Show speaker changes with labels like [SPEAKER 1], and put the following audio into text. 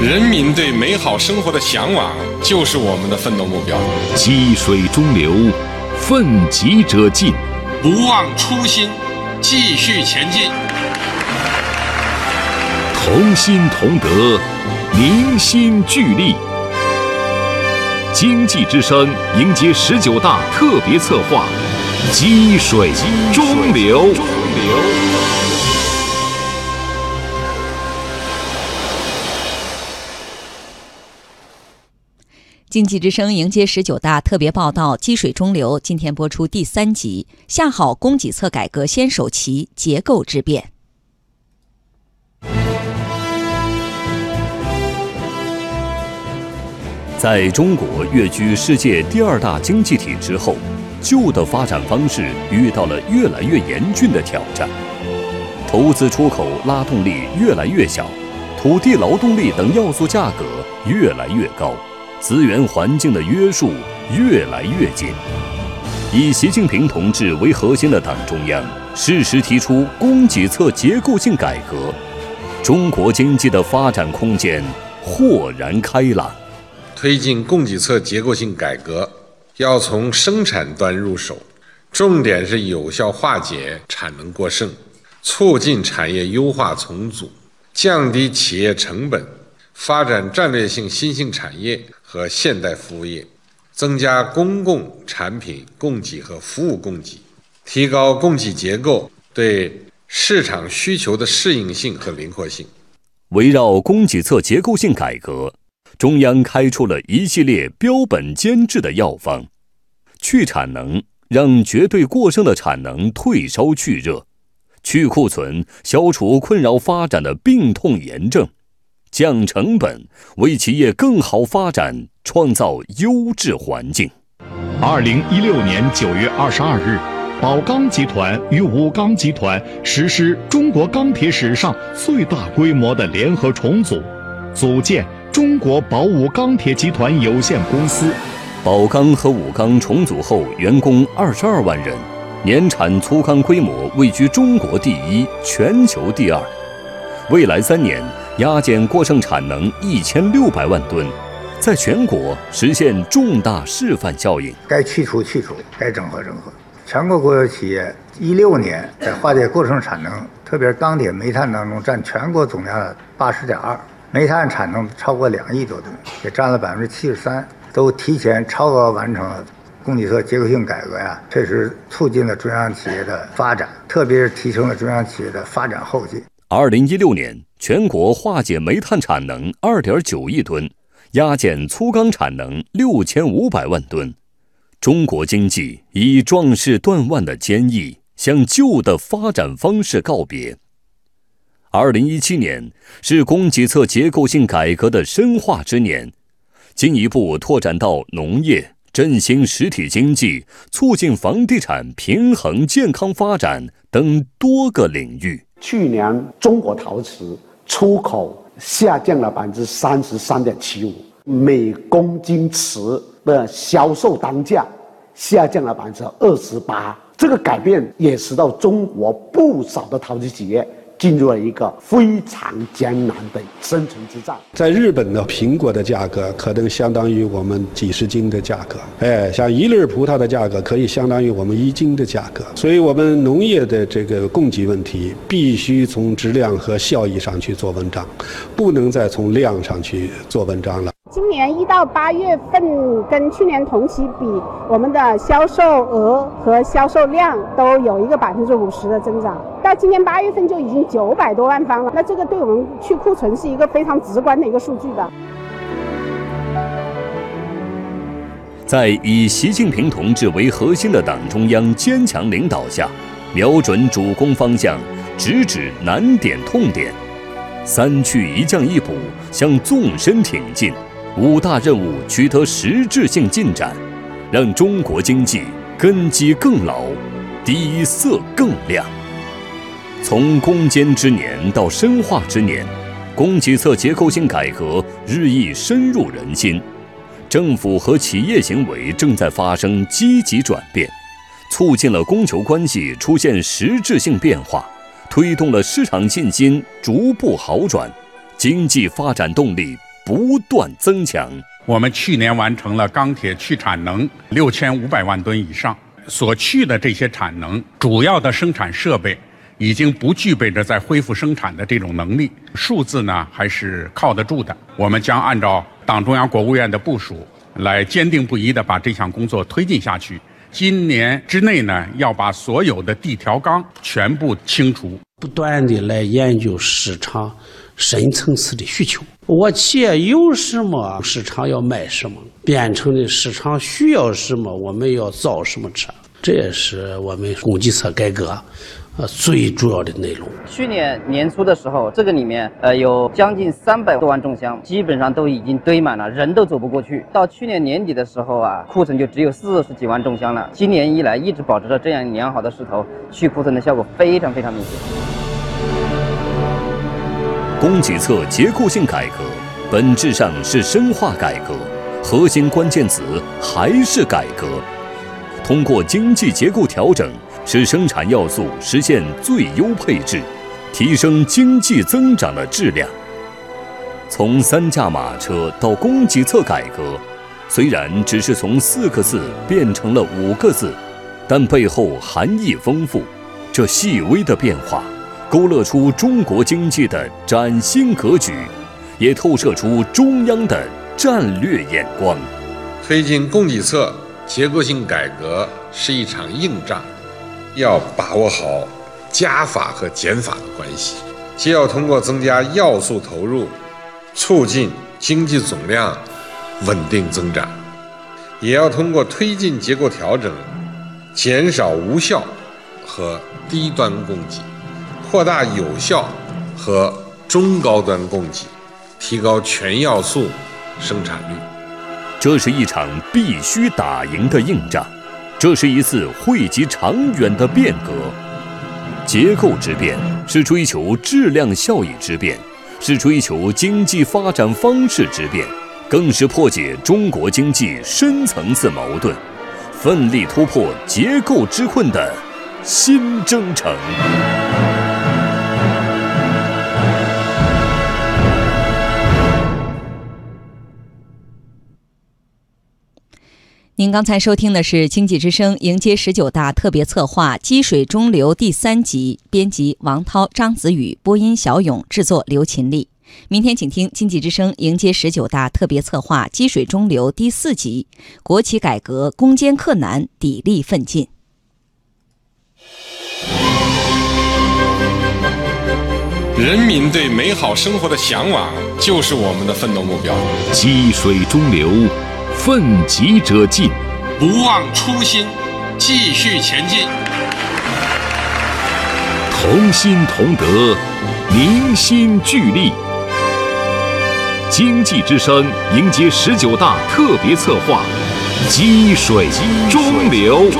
[SPEAKER 1] 人民对美好生活的向往就是我们的奋斗目标。
[SPEAKER 2] 积水中流，奋楫者进，
[SPEAKER 1] 不忘初心，继续前进。
[SPEAKER 2] 同心同德，凝心聚力。经济之声迎接十九大特别策划：积水中流。
[SPEAKER 3] 经济之声迎接十九大特别报道《积水中流》，今天播出第三集，下好供给侧改革先手棋，结构之变。
[SPEAKER 4] 在中国跃居世界第二大经济体之后，旧的发展方式遇到了越来越严峻的挑战，投资出口拉动力越来越小，土地、劳动力等要素价格越来越高。资源环境的约束越来越紧，以习近平同志为核心的党中央适时提出供给侧结构性改革，中国经济的发展空间豁然开朗。
[SPEAKER 1] 推进供给侧结构性改革，要从生产端入手，重点是有效化解产能过剩，促进产业优化重组，降低企业成本，发展战略性新兴产业。和现代服务业，增加公共产品供给和服务供给，提高供给结构对市场需求的适应性和灵活性。
[SPEAKER 4] 围绕供给侧结构性改革，中央开出了一系列标本兼治的药方：去产能，让绝对过剩的产能退烧去热；去库存，消除困扰发展的病痛炎症。降成本，为企业更好发展创造优质环境。
[SPEAKER 2] 二零一六年九月二十二日，宝钢集团与武钢集团实施中国钢铁史上最大规模的联合重组，组建中国宝武钢铁集团有限公司。
[SPEAKER 4] 宝钢和武钢重组后，员工二十二万人，年产粗钢规模位居中国第一、全球第二。未来三年。压减过剩产能一千六百万吨，在全国实现重大示范效应。
[SPEAKER 5] 该去除去除，该整合整合。全国国有企业一六年在化解过剩产能，特别是钢铁、煤炭当中占全国总量的八十点二，煤炭产能超过两亿多吨，也占了百分之七十三，都提前超额完成了供给侧结构性改革呀，确实促进了中央企业的发展，特别是提升了中央企业的发展后劲。
[SPEAKER 4] 二零一六年。全国化解煤炭产能二点九亿吨，压减粗钢产能六千五百万吨。中国经济以壮士断腕的坚毅向旧的发展方式告别。二零一七年是供给侧结构性改革的深化之年，进一步拓展到农业、振兴实体经济、促进房地产平衡健康发展等多个领域。
[SPEAKER 6] 去年中国陶瓷。出口下降了百分之三十三点七五，每公斤瓷的销售单价下降了百分之二十八，这个改变也使到中国不少的陶瓷企业。进入了一个非常艰难的生存之战。
[SPEAKER 7] 在日本的苹果的价格可能相当于我们几十斤的价格，哎，像一粒葡萄的价格可以相当于我们一斤的价格。所以，我们农业的这个供给问题必须从质量和效益上去做文章，不能再从量上去做文章了。
[SPEAKER 8] 今年一到八月份跟去年同期比，我们的销售额和销售量都有一个百分之五十的增长。到今年八月份就已经九百多万方了，那这个对我们去库存是一个非常直观的一个数据的。
[SPEAKER 4] 在以习近平同志为核心的党中央坚强领导下，瞄准主攻方向，直指难点痛点，三去一降一补向纵深挺进。五大任务取得实质性进展，让中国经济根基更牢，底色更亮。从攻坚之年到深化之年，供给侧结构性改革日益深入人心，政府和企业行为正在发生积极转变，促进了供求关系出现实质性变化，推动了市场信心逐步好转，经济发展动力。不断增强。
[SPEAKER 9] 我们去年完成了钢铁去产能六千五百万吨以上，所去的这些产能，主要的生产设备已经不具备着再恢复生产的这种能力，数字呢还是靠得住的。我们将按照党中央、国务院的部署，来坚定不移地把这项工作推进下去。今年之内呢，要把所有的地条钢全部清除，
[SPEAKER 10] 不断地来研究市场深层次的需求。我企业有什么，市场要卖什么，变成的市场需要什么，我们要造什么车。这也是我们供给侧改革，呃，最主要的内容。
[SPEAKER 11] 去年年初的时候，这个里面呃有将近三百多万重箱，基本上都已经堆满了，人都走不过去。到去年年底的时候啊，库存就只有四十几万重箱了。今年以来一直保持着这样良好的势头，去库存的效果非常非常明显。
[SPEAKER 4] 供给侧结构性改革本质上是深化改革，核心关键词还是改革。通过经济结构调整，使生产要素实现最优配置，提升经济增长的质量。从三驾马车到供给侧改革，虽然只是从四个字变成了五个字，但背后含义丰富。这细微的变化，勾勒出中国经济的崭新格局，也透射出中央的战略眼光。
[SPEAKER 1] 推进供给侧。结构性改革是一场硬仗，要把握好加法和减法的关系，既要通过增加要素投入，促进经济总量稳定增长，也要通过推进结构调整，减少无效和低端供给，扩大有效和中高端供给，提高全要素生产率。
[SPEAKER 4] 这是一场必须打赢的硬仗，这是一次惠及长远的变革。结构之变是追求质量效益之变，是追求经济发展方式之变，更是破解中国经济深层次矛盾、奋力突破结构之困的新征程。
[SPEAKER 3] 您刚才收听的是《经济之声》迎接十九大特别策划《积水中流》第三集，编辑王涛、张子宇，播音小勇，制作刘勤力。明天请听《经济之声》迎接十九大特别策划《积水中流》第四集，国企改革攻坚克难，砥砺奋进。
[SPEAKER 1] 人民对美好生活的向往，就是我们的奋斗目标。
[SPEAKER 2] 积水中流。奋楫者进，
[SPEAKER 1] 不忘初心，继续前进。
[SPEAKER 2] 同心同德，凝心聚力。经济之声迎接十九大特别策划：积水中流。